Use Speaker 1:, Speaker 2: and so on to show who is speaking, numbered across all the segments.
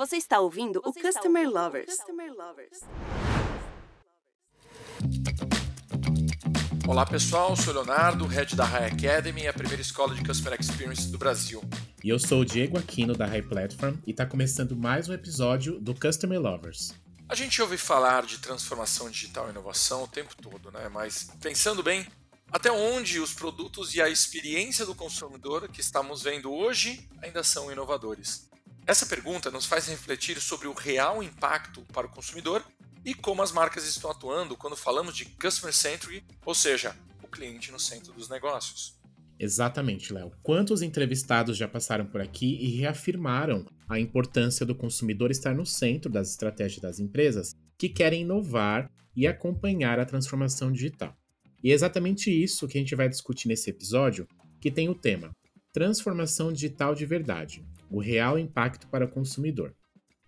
Speaker 1: Você está ouvindo Você o Customer ouvindo Lovers. Customer Lovers.
Speaker 2: Olá pessoal, sou Leonardo, head da High Academy, a primeira escola de Customer Experience do Brasil.
Speaker 3: E eu sou o Diego Aquino da High Platform e está começando mais um episódio do Customer Lovers.
Speaker 2: A gente ouve falar de transformação digital e inovação o tempo todo, né? Mas pensando bem, até onde os produtos e a experiência do consumidor que estamos vendo hoje ainda são inovadores? Essa pergunta nos faz refletir sobre o real impacto para o consumidor e como as marcas estão atuando quando falamos de customer centric, ou seja, o cliente no centro dos negócios.
Speaker 3: Exatamente, Léo. Quantos entrevistados já passaram por aqui e reafirmaram a importância do consumidor estar no centro das estratégias das empresas que querem inovar e acompanhar a transformação digital? E é exatamente isso que a gente vai discutir nesse episódio, que tem o tema Transformação Digital de Verdade o real impacto para o consumidor.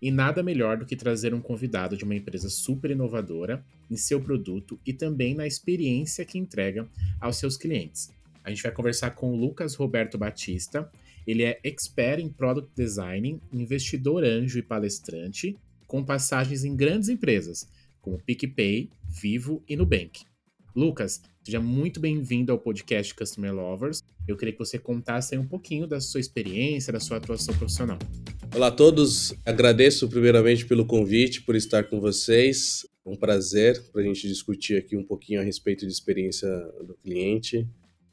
Speaker 3: E nada melhor do que trazer um convidado de uma empresa super inovadora em seu produto e também na experiência que entrega aos seus clientes. A gente vai conversar com o Lucas Roberto Batista. Ele é expert em product design, investidor anjo e palestrante, com passagens em grandes empresas como PicPay, Vivo e Nubank. Lucas, seja muito bem-vindo ao podcast Customer Lovers. Eu queria que você contasse um pouquinho da sua experiência, da sua atuação profissional.
Speaker 4: Olá a todos, agradeço primeiramente pelo convite, por estar com vocês. Um prazer para a gente discutir aqui um pouquinho a respeito de experiência do cliente.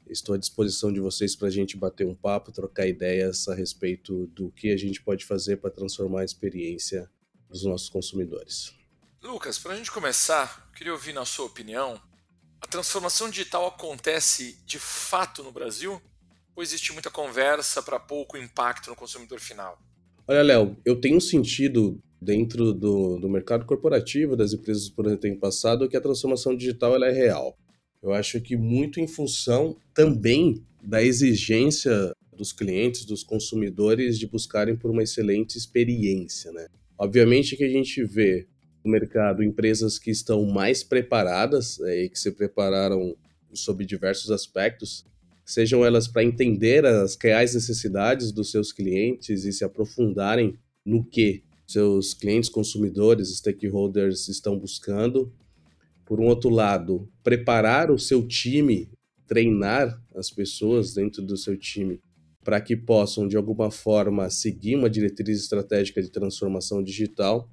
Speaker 4: Estou à disposição de vocês para a gente bater um papo, trocar ideias a respeito do que a gente pode fazer para transformar a experiência dos nossos consumidores.
Speaker 2: Lucas, para a gente começar, queria ouvir na sua opinião a transformação digital acontece de fato no Brasil? Ou existe muita conversa para pouco impacto no consumidor final?
Speaker 4: Olha, Léo, eu tenho sentido dentro do, do mercado corporativo, das empresas por onde eu passado, que a transformação digital ela é real. Eu acho que muito em função também da exigência dos clientes, dos consumidores de buscarem por uma excelente experiência, né? Obviamente que a gente vê no mercado empresas que estão mais preparadas é, e que se prepararam sob diversos aspectos, sejam elas para entender as reais necessidades dos seus clientes e se aprofundarem no que seus clientes, consumidores, stakeholders estão buscando. Por um outro lado, preparar o seu time, treinar as pessoas dentro do seu time para que possam, de alguma forma, seguir uma diretriz estratégica de transformação digital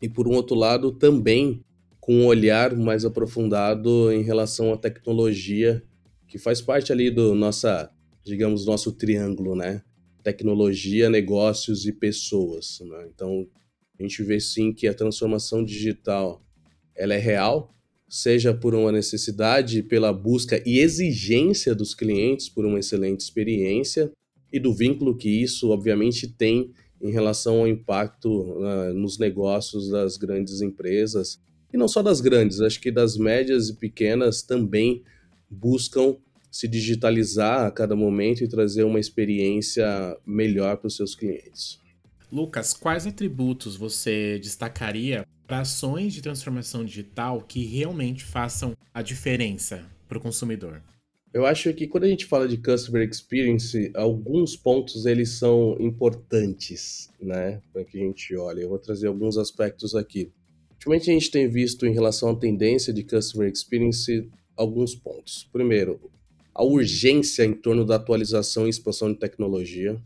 Speaker 4: e por um outro lado também com um olhar mais aprofundado em relação à tecnologia que faz parte ali do nossa, digamos, nosso triângulo, né? Tecnologia, negócios e pessoas. Né? Então a gente vê sim que a transformação digital ela é real, seja por uma necessidade, pela busca e exigência dos clientes por uma excelente experiência e do vínculo que isso obviamente tem em relação ao impacto uh, nos negócios das grandes empresas, e não só das grandes, acho que das médias e pequenas também buscam se digitalizar a cada momento e trazer uma experiência melhor para os seus clientes.
Speaker 3: Lucas, quais atributos você destacaria para ações de transformação digital que realmente façam a diferença para o consumidor?
Speaker 4: Eu acho que quando a gente fala de customer experience, alguns pontos eles são importantes, né, para que a gente olhe. Eu vou trazer alguns aspectos aqui. Ultimamente a gente tem visto em relação à tendência de customer experience alguns pontos. Primeiro, a urgência em torno da atualização e expansão de tecnologia,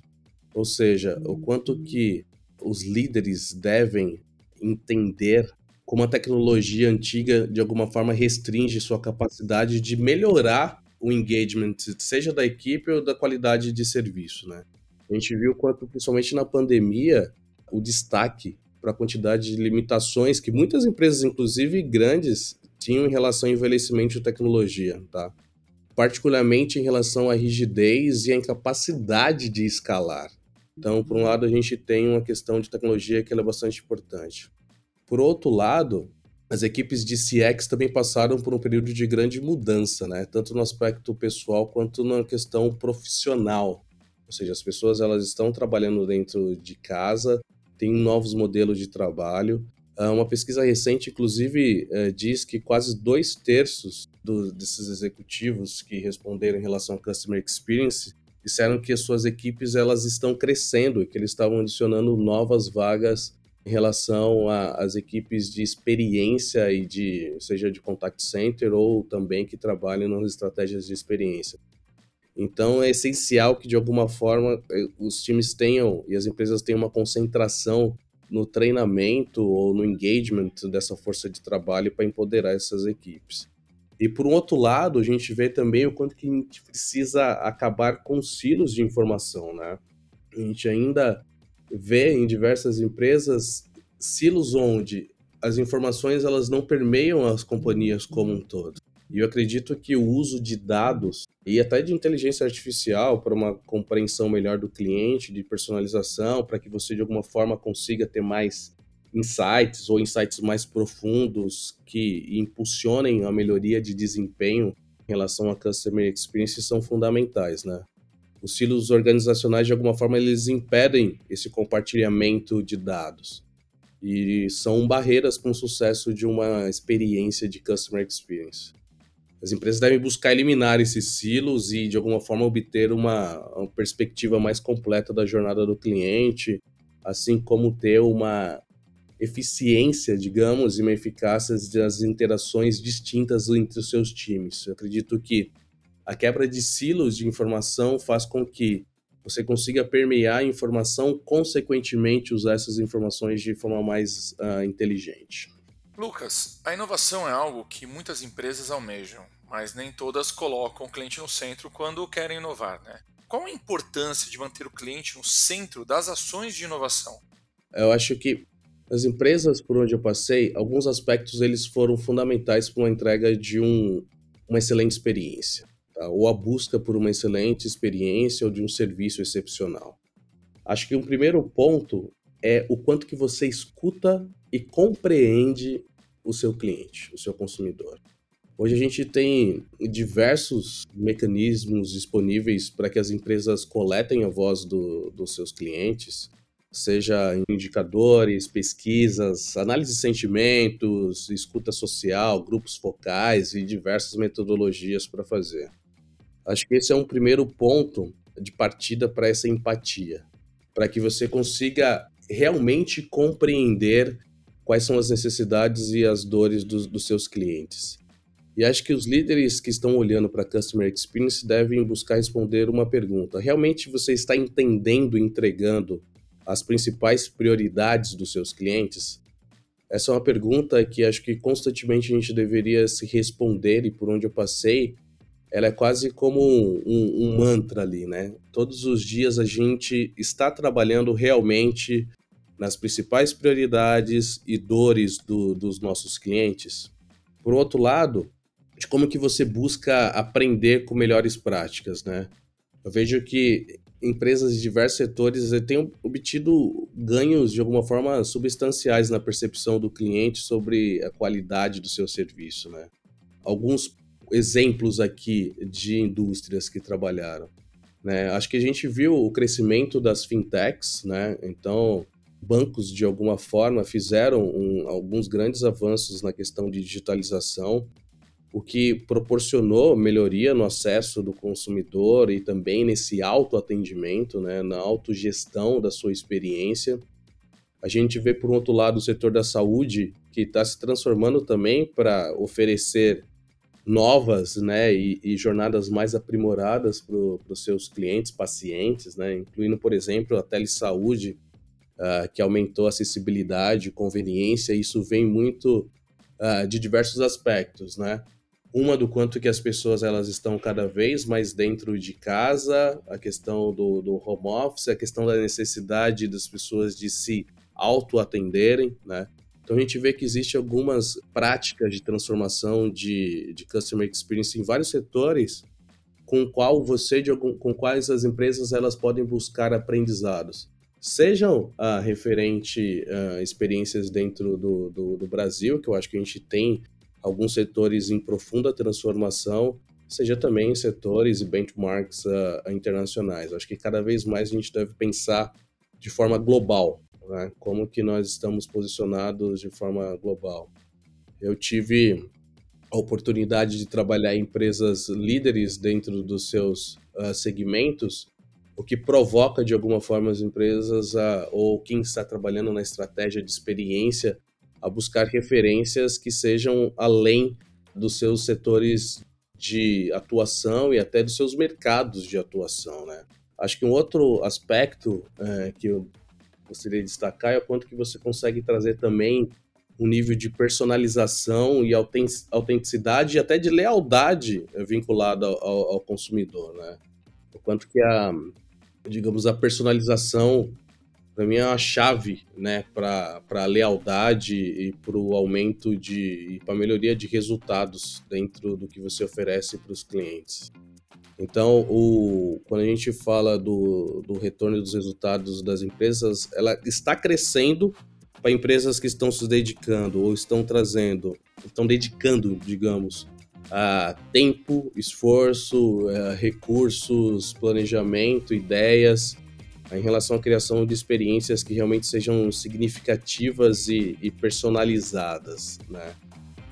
Speaker 4: ou seja, o quanto que os líderes devem entender como a tecnologia antiga de alguma forma restringe sua capacidade de melhorar o engagement, seja da equipe ou da qualidade de serviço, né? A gente viu quanto, principalmente na pandemia, o destaque para a quantidade de limitações que muitas empresas, inclusive grandes, tinham em relação ao envelhecimento de tecnologia, tá? Particularmente em relação à rigidez e à incapacidade de escalar. Então, por um lado, a gente tem uma questão de tecnologia que é bastante importante. Por outro lado, as equipes de CX também passaram por um período de grande mudança, né? Tanto no aspecto pessoal quanto na questão profissional. Ou seja, as pessoas elas estão trabalhando dentro de casa, têm novos modelos de trabalho. Ah, uma pesquisa recente, inclusive, eh, diz que quase dois terços do, desses executivos que responderam em relação ao customer experience disseram que as suas equipes elas estão crescendo e que eles estavam adicionando novas vagas em relação às equipes de experiência e de seja de contact center ou também que trabalham nas estratégias de experiência. Então é essencial que de alguma forma eh, os times tenham e as empresas tenham uma concentração no treinamento ou no engagement dessa força de trabalho para empoderar essas equipes. E por um outro lado, a gente vê também o quanto que a gente precisa acabar com silos de informação, né? A gente ainda vê em diversas empresas silos onde as informações elas não permeiam as companhias como um todo. E eu acredito que o uso de dados e até de inteligência artificial para uma compreensão melhor do cliente, de personalização, para que você de alguma forma consiga ter mais insights ou insights mais profundos que impulsionem a melhoria de desempenho em relação à customer experience são fundamentais, né? Os silos organizacionais de alguma forma eles impedem esse compartilhamento de dados e são barreiras para o sucesso de uma experiência de customer experience. As empresas devem buscar eliminar esses silos e, de alguma forma, obter uma, uma perspectiva mais completa da jornada do cliente, assim como ter uma eficiência, digamos, e uma eficácia das interações distintas entre os seus times. Eu acredito que a quebra de silos de informação faz com que você consiga permear a informação, consequentemente usar essas informações de forma mais uh, inteligente.
Speaker 2: Lucas, a inovação é algo que muitas empresas almejam, mas nem todas colocam o cliente no centro quando querem inovar, né? Qual a importância de manter o cliente no centro das ações de inovação?
Speaker 4: Eu acho que as empresas por onde eu passei, alguns aspectos eles foram fundamentais para uma entrega de um, uma excelente experiência, tá? ou a busca por uma excelente experiência ou de um serviço excepcional. Acho que um primeiro ponto é o quanto que você escuta e compreende o seu cliente, o seu consumidor. Hoje a gente tem diversos mecanismos disponíveis para que as empresas coletem a voz do, dos seus clientes, seja indicadores, pesquisas, análise de sentimentos, escuta social, grupos focais e diversas metodologias para fazer. Acho que esse é um primeiro ponto de partida para essa empatia, para que você consiga realmente compreender quais são as necessidades e as dores dos, dos seus clientes. E acho que os líderes que estão olhando para a Customer Experience devem buscar responder uma pergunta: realmente você está entendendo entregando as principais prioridades dos seus clientes? Essa é uma pergunta que acho que constantemente a gente deveria se responder, e por onde eu passei, ela é quase como um, um, um mantra ali, né? Todos os dias a gente está trabalhando realmente nas principais prioridades e dores do, dos nossos clientes. Por outro lado, de como que você busca aprender com melhores práticas, né? Eu vejo que empresas de diversos setores eh, têm obtido ganhos de alguma forma substanciais na percepção do cliente sobre a qualidade do seu serviço, né? Alguns exemplos aqui de indústrias que trabalharam, né? Acho que a gente viu o crescimento das fintechs, né? Então, bancos de alguma forma fizeram um, alguns grandes avanços na questão de digitalização o que proporcionou melhoria no acesso do consumidor e também nesse autoatendimento, né, na autogestão da sua experiência. A gente vê, por outro lado, o setor da saúde, que está se transformando também para oferecer novas né, e, e, jornadas mais aprimoradas para os seus clientes, pacientes, né, incluindo, por exemplo, a telesaúde, uh, que aumentou a acessibilidade, conveniência, isso vem muito uh, de diversos aspectos, né? uma do quanto que as pessoas elas estão cada vez mais dentro de casa, a questão do, do home office, a questão da necessidade das pessoas de se auto-atenderem, né? Então a gente vê que existe algumas práticas de transformação de, de customer experience em vários setores com qual você de algum, com quais as empresas elas podem buscar aprendizados sejam uh, referente a uh, experiências dentro do, do, do, Brasil, que eu acho que a gente tem alguns setores em profunda transformação, seja também setores e benchmarks uh, internacionais. Acho que cada vez mais a gente deve pensar de forma global, né? como que nós estamos posicionados de forma global. Eu tive a oportunidade de trabalhar em empresas líderes dentro dos seus uh, segmentos o que provoca de alguma forma as empresas a, ou quem está trabalhando na estratégia de experiência a buscar referências que sejam além dos seus setores de atuação e até dos seus mercados de atuação, né? Acho que um outro aspecto é, que eu gostaria de destacar é o quanto que você consegue trazer também um nível de personalização e autenticidade e até de lealdade vinculado ao, ao consumidor, né? O quanto que a, digamos, a personalização para mim é uma chave, né, para a lealdade e para o aumento de, para a melhoria de resultados dentro do que você oferece para os clientes. Então, o, quando a gente fala do, do retorno dos resultados das empresas, ela está crescendo para empresas que estão se dedicando ou estão trazendo, estão dedicando, digamos, a tempo, esforço, a recursos, planejamento, ideias em relação à criação de experiências que realmente sejam significativas e, e personalizadas, né?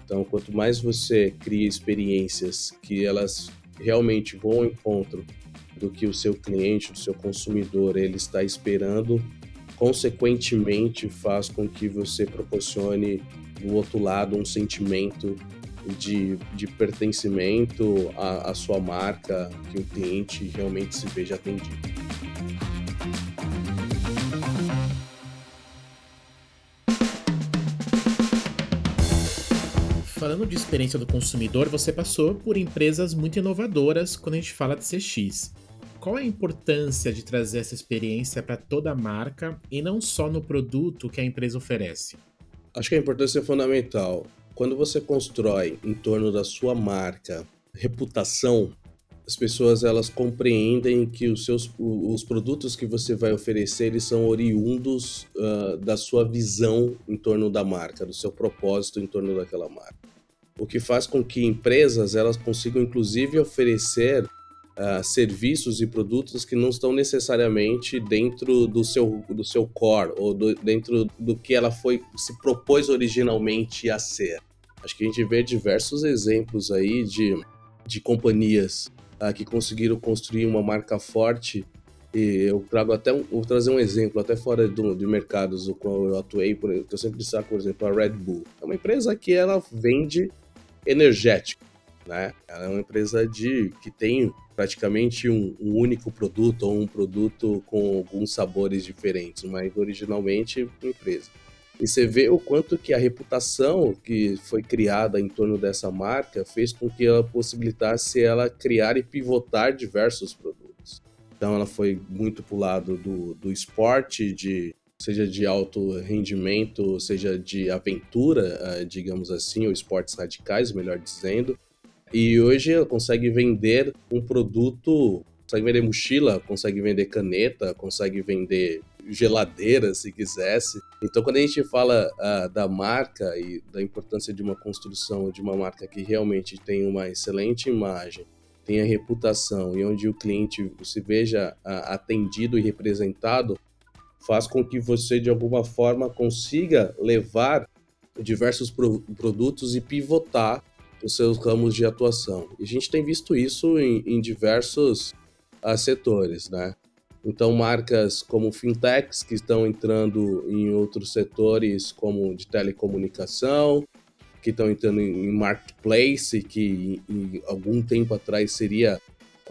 Speaker 4: Então, quanto mais você cria experiências que elas realmente vão ao encontro do que o seu cliente, o seu consumidor, ele está esperando, consequentemente faz com que você proporcione do outro lado um sentimento de, de pertencimento à, à sua marca, que o cliente realmente se veja atendido.
Speaker 3: Falando de experiência do consumidor, você passou por empresas muito inovadoras quando a gente fala de CX. Qual é a importância de trazer essa experiência para toda a marca e não só no produto que a empresa oferece?
Speaker 4: Acho que a importância é fundamental. Quando você constrói em torno da sua marca reputação, as pessoas elas compreendem que os seus os produtos que você vai oferecer eles são oriundos uh, da sua visão em torno da marca, do seu propósito em torno daquela marca. O que faz com que empresas elas consigam inclusive oferecer uh, serviços e produtos que não estão necessariamente dentro do seu, do seu core ou do, dentro do que ela foi se propôs originalmente a ser. Acho que a gente vê diversos exemplos aí de, de companhias uh, que conseguiram construir uma marca forte e eu trago até um, vou trazer um exemplo até fora do, de mercados o qual eu atuei, por, eu sempre destaco, por exemplo, a Red Bull. É uma empresa que ela vende energético, né? Ela é uma empresa de que tem praticamente um, um, único produto ou um produto com alguns sabores diferentes, mas originalmente uma empresa. E você vê o quanto que a reputação que foi criada em torno dessa marca fez com que ela possibilitasse ela criar e pivotar diversos produtos. Então ela foi muito para o lado do, do esporte, de, seja de alto rendimento, seja de aventura, eh, digamos assim, ou esportes radicais, melhor dizendo, e hoje ela consegue vender um produto, consegue vender mochila, consegue vender caneta, consegue vender geladeira, se quisesse. Então, quando a gente fala uh, da marca e da importância de uma construção de uma marca que realmente tem uma excelente imagem, tenha reputação e onde o cliente se veja uh, atendido e representado, faz com que você, de alguma forma, consiga levar diversos pro produtos e pivotar os seus ramos de atuação. E a gente tem visto isso em, em diversos uh, setores, né? Então, marcas como fintechs que estão entrando em outros setores, como de telecomunicação, que estão entrando em marketplace, que em, em algum tempo atrás seria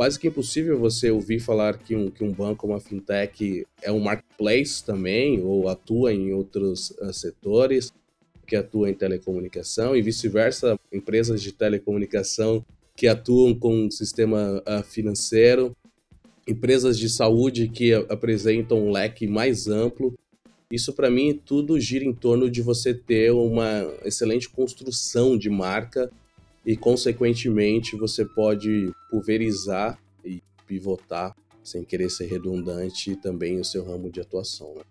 Speaker 4: quase que impossível você ouvir falar que um, que um banco, uma fintech, é um marketplace também, ou atua em outros uh, setores que atuam em telecomunicação e vice-versa, empresas de telecomunicação que atuam com um sistema uh, financeiro, empresas de saúde que apresentam um leque mais amplo. Isso, para mim, tudo gira em torno de você ter uma excelente construção de marca e, consequentemente, você pode pulverizar e pivotar, sem querer ser redundante, também o seu ramo de atuação. Né?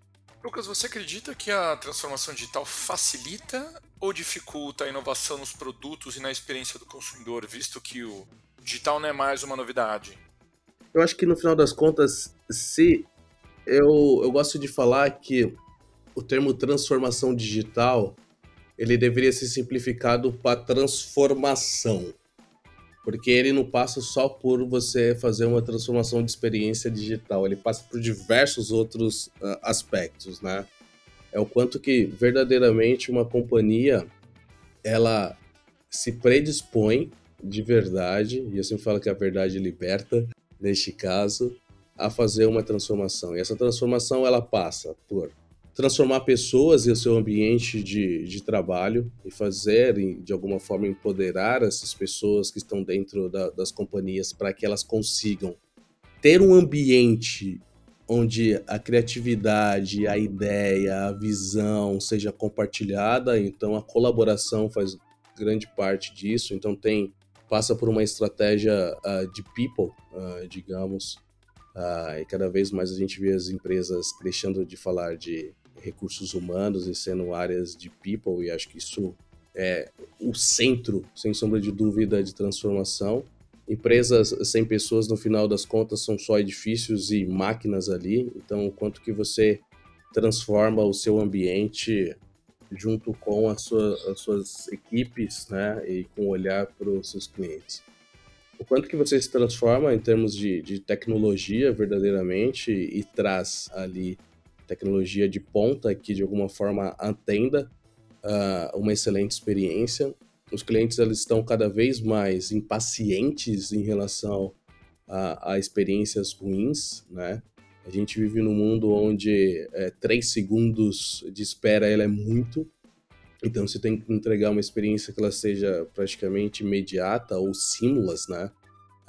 Speaker 2: Lucas, você acredita que a transformação digital facilita ou dificulta a inovação nos produtos e na experiência do consumidor, visto que o digital não é mais uma novidade?
Speaker 4: Eu acho que no final das contas, se eu, eu gosto de falar que o termo transformação digital ele deveria ser simplificado para transformação. Porque ele não passa só por você fazer uma transformação de experiência digital, ele passa por diversos outros uh, aspectos, né? É o quanto que verdadeiramente uma companhia ela se predispõe de verdade, e eu sempre falo que a verdade liberta, neste caso, a fazer uma transformação. E essa transformação ela passa por transformar pessoas e o seu ambiente de, de trabalho e fazer, de alguma forma, empoderar essas pessoas que estão dentro da, das companhias para que elas consigam ter um ambiente onde a criatividade, a ideia, a visão seja compartilhada, então a colaboração faz grande parte disso. Então tem passa por uma estratégia uh, de people, uh, digamos, uh, e cada vez mais a gente vê as empresas deixando de falar de recursos humanos e sendo áreas de people, e acho que isso é o centro, sem sombra de dúvida, de transformação. Empresas sem pessoas, no final das contas, são só edifícios e máquinas ali, então o quanto que você transforma o seu ambiente junto com as, sua, as suas equipes, né, e com olhar para os seus clientes. O quanto que você se transforma em termos de, de tecnologia verdadeiramente e traz ali tecnologia de ponta que de alguma forma atenda uh, uma excelente experiência. Os clientes eles estão cada vez mais impacientes em relação a, a experiências ruins, né? A gente vive num mundo onde é, três segundos de espera ela é muito, então você tem que entregar uma experiência que ela seja praticamente imediata ou símulas, né?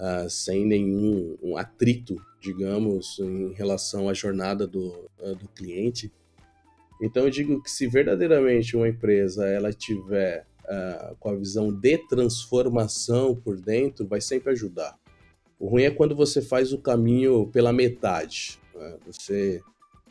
Speaker 4: Uh, sem nenhum um atrito digamos, em relação à jornada do, do cliente. Então eu digo que se verdadeiramente uma empresa ela tiver uh, com a visão de transformação por dentro, vai sempre ajudar. O ruim é quando você faz o caminho pela metade. Né? Você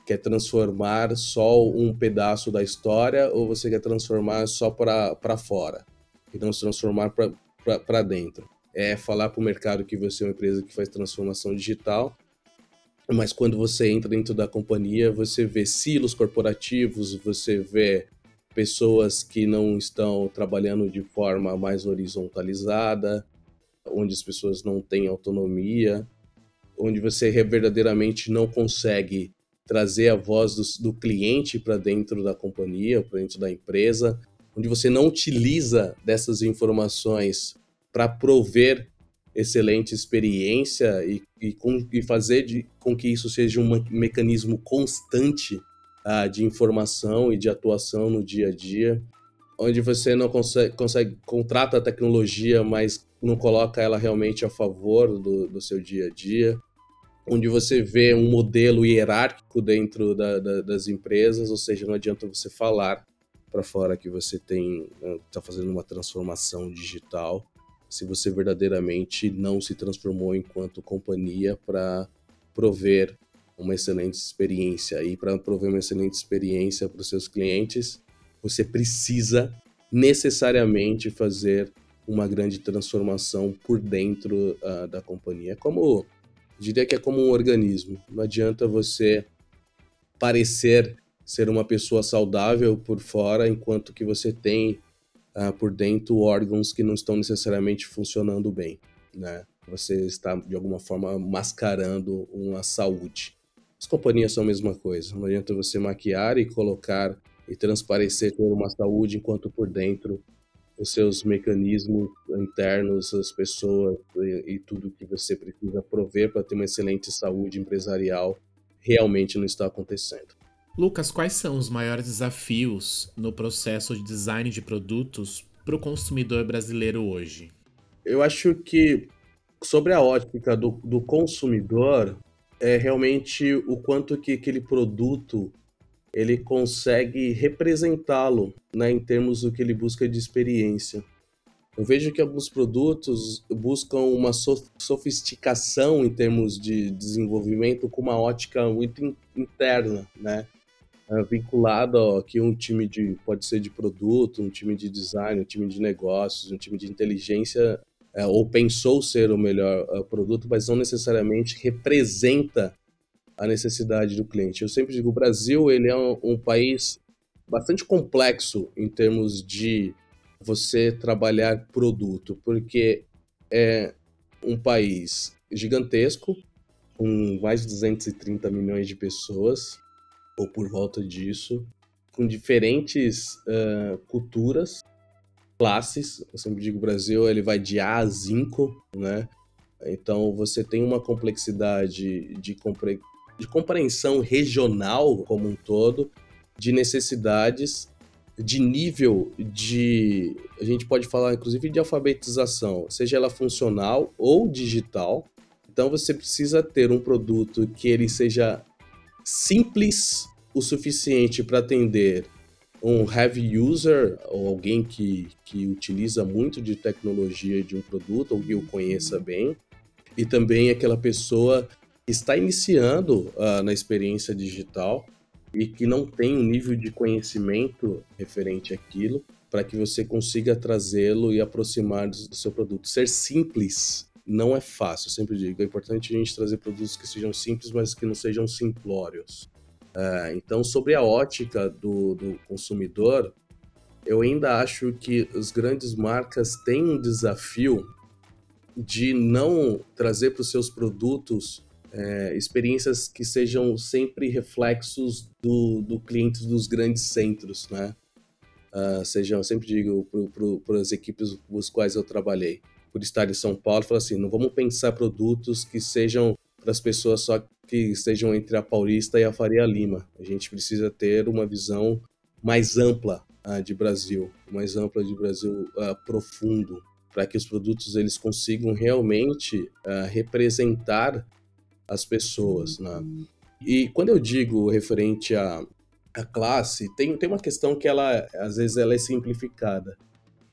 Speaker 4: quer transformar só um pedaço da história ou você quer transformar só para fora e não se transformar para dentro é falar para o mercado que você é uma empresa que faz transformação digital, mas quando você entra dentro da companhia, você vê silos corporativos, você vê pessoas que não estão trabalhando de forma mais horizontalizada, onde as pessoas não têm autonomia, onde você verdadeiramente não consegue trazer a voz do, do cliente para dentro da companhia, para dentro da empresa, onde você não utiliza dessas informações para prover excelente experiência e, e, com, e fazer de, com que isso seja um mecanismo constante uh, de informação e de atuação no dia a dia, onde você não consegue, consegue contrata a tecnologia, mas não coloca ela realmente a favor do, do seu dia a dia, onde você vê um modelo hierárquico dentro da, da, das empresas, ou seja, não adianta você falar para fora que você tem está fazendo uma transformação digital se você verdadeiramente não se transformou enquanto companhia para prover uma excelente experiência. E para prover uma excelente experiência para os seus clientes, você precisa necessariamente fazer uma grande transformação por dentro uh, da companhia. Como, diria que é como um organismo. Não adianta você parecer ser uma pessoa saudável por fora, enquanto que você tem uh, por dentro órgãos que não estão necessariamente funcionando bem, né? Você está de alguma forma mascarando uma saúde. As companhias são a mesma coisa. Não adianta você maquiar e colocar e transparecer ter uma saúde enquanto por dentro os seus mecanismos internos, as pessoas e, e tudo que você precisa prover para ter uma excelente saúde empresarial realmente não está acontecendo.
Speaker 3: Lucas, quais são os maiores desafios no processo de design de produtos para o consumidor brasileiro hoje?
Speaker 4: Eu acho que sobre a ótica do, do consumidor é realmente o quanto que aquele produto ele consegue representá-lo né, em termos do que ele busca de experiência. Eu vejo que alguns produtos buscam uma sofisticação em termos de desenvolvimento com uma ótica muito interna, né? É, vinculado aqui a um time de, pode ser de produto, um time de design, um time de negócios, um time de inteligência, é, ou pensou ser o melhor uh, produto, mas não necessariamente representa a necessidade do cliente. Eu sempre digo, o Brasil ele é um, um país bastante complexo em termos de você trabalhar produto, porque é um país gigantesco, com mais de 230 milhões de pessoas, ou por volta disso, com diferentes uh, culturas, classes. Eu sempre digo, Brasil ele vai de A a Zinco, né? Então você tem uma complexidade de, compre... de compreensão regional como um todo, de necessidades, de nível de. A gente pode falar inclusive de alfabetização, seja ela funcional ou digital. Então você precisa ter um produto que ele seja simples o suficiente para atender um heavy user ou alguém que, que utiliza muito de tecnologia de um produto ou que o conheça bem, e também aquela pessoa que está iniciando uh, na experiência digital e que não tem um nível de conhecimento referente àquilo, para que você consiga trazê-lo e aproximar do, do seu produto. Ser simples não é fácil, eu sempre digo. É importante a gente trazer produtos que sejam simples, mas que não sejam simplórios. Uh, então, sobre a ótica do, do consumidor, eu ainda acho que as grandes marcas têm um desafio de não trazer para os seus produtos é, experiências que sejam sempre reflexos do, do cliente dos grandes centros, né? Uh, sejam, sempre digo para as equipes com as quais eu trabalhei, por estar em São Paulo, falo assim, não vamos pensar produtos que sejam para as pessoas só que estejam entre a Paulista e a Faria Lima. A gente precisa ter uma visão mais ampla uh, de Brasil, mais ampla de Brasil uh, profundo, para que os produtos eles consigam realmente uh, representar as pessoas. Né? E quando eu digo referente à, à classe, tem, tem uma questão que ela às vezes ela é simplificada.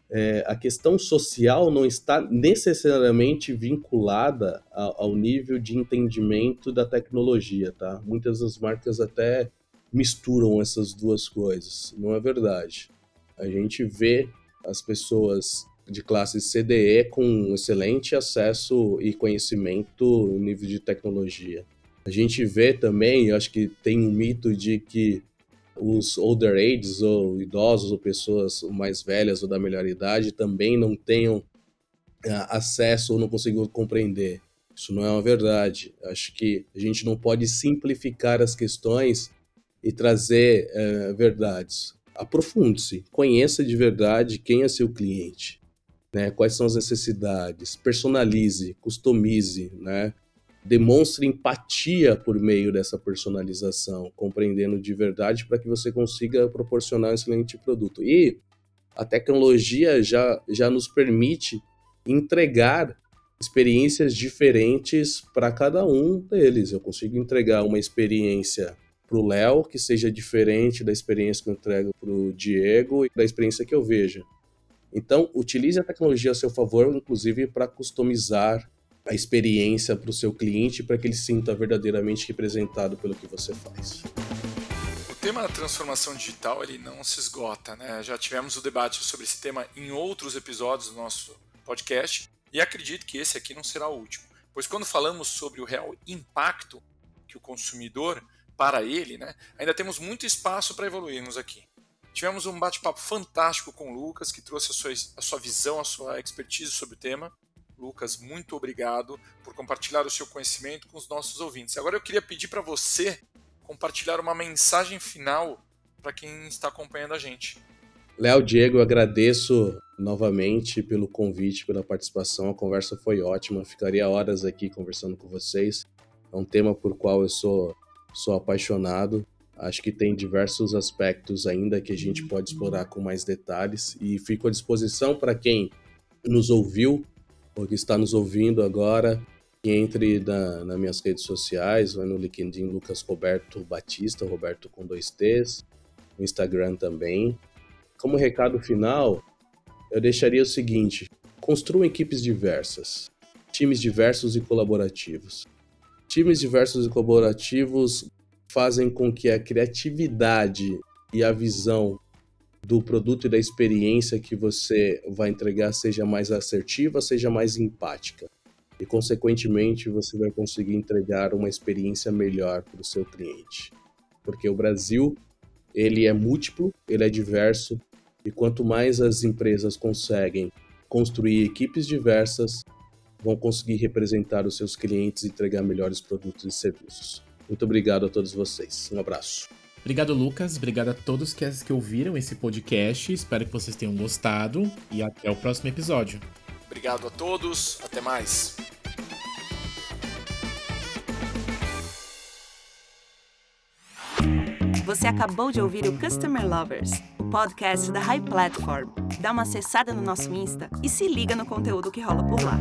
Speaker 4: É, a questão social não está necessariamente vinculada ao, ao nível de entendimento da tecnologia, tá? Muitas das marcas até misturam essas duas coisas. Não é verdade. A gente vê as pessoas de classe CDE com excelente acesso e conhecimento no nível de tecnologia. A gente vê também, eu acho que tem um mito de que os older ages, ou idosos, ou pessoas mais velhas ou da melhor idade, também não tenham uh, acesso ou não consigam compreender. Isso não é uma verdade. Acho que a gente não pode simplificar as questões e trazer uh, verdades. Aprofunde-se, conheça de verdade quem é seu cliente né? Quais são as necessidades? Personalize, customize, né? Demonstre empatia por meio dessa personalização, compreendendo de verdade para que você consiga proporcionar um excelente produto. E a tecnologia já, já nos permite entregar experiências diferentes para cada um deles. Eu consigo entregar uma experiência para o Léo que seja diferente da experiência que eu entrego para o Diego e da experiência que eu vejo. Então, utilize a tecnologia a seu favor, inclusive para customizar a experiência para o seu cliente, para que ele sinta verdadeiramente representado pelo que você faz.
Speaker 2: O tema da transformação digital ele não se esgota, né? Já tivemos o debate sobre esse tema em outros episódios do nosso podcast e acredito que esse aqui não será o último, pois quando falamos sobre o real impacto que o consumidor para ele, né, ainda temos muito espaço para evoluirmos aqui. Tivemos um bate-papo fantástico com o Lucas, que trouxe a sua, a sua visão, a sua expertise sobre o tema. Lucas, muito obrigado por compartilhar o seu conhecimento com os nossos ouvintes. Agora eu queria pedir para você compartilhar uma mensagem final para quem está acompanhando a gente.
Speaker 4: Léo, Diego, eu agradeço novamente pelo convite, pela participação. A conversa foi ótima. Ficaria horas aqui conversando com vocês. É um tema por qual eu sou, sou apaixonado. Acho que tem diversos aspectos ainda que a gente pode explorar com mais detalhes e fico à disposição para quem nos ouviu ou que está nos ouvindo agora que entre na, nas minhas redes sociais, vai no LinkedIn Lucas Roberto Batista, Roberto com dois T's, no Instagram também. Como recado final, eu deixaria o seguinte: construam equipes diversas, times diversos e colaborativos. Times diversos e colaborativos fazem com que a criatividade e a visão do produto e da experiência que você vai entregar seja mais assertiva, seja mais empática. E, consequentemente, você vai conseguir entregar uma experiência melhor para o seu cliente. Porque o Brasil, ele é múltiplo, ele é diverso, e quanto mais as empresas conseguem construir equipes diversas, vão conseguir representar os seus clientes e entregar melhores produtos e serviços. Muito obrigado a todos vocês. Um abraço.
Speaker 3: Obrigado, Lucas. Obrigado a todos que, que ouviram esse podcast. Espero que vocês tenham gostado e até o próximo episódio.
Speaker 2: Obrigado a todos. Até mais.
Speaker 1: Você acabou de ouvir o Customer Lovers, o podcast da High Platform. Dá uma acessada no nosso Insta e se liga no conteúdo que rola por lá.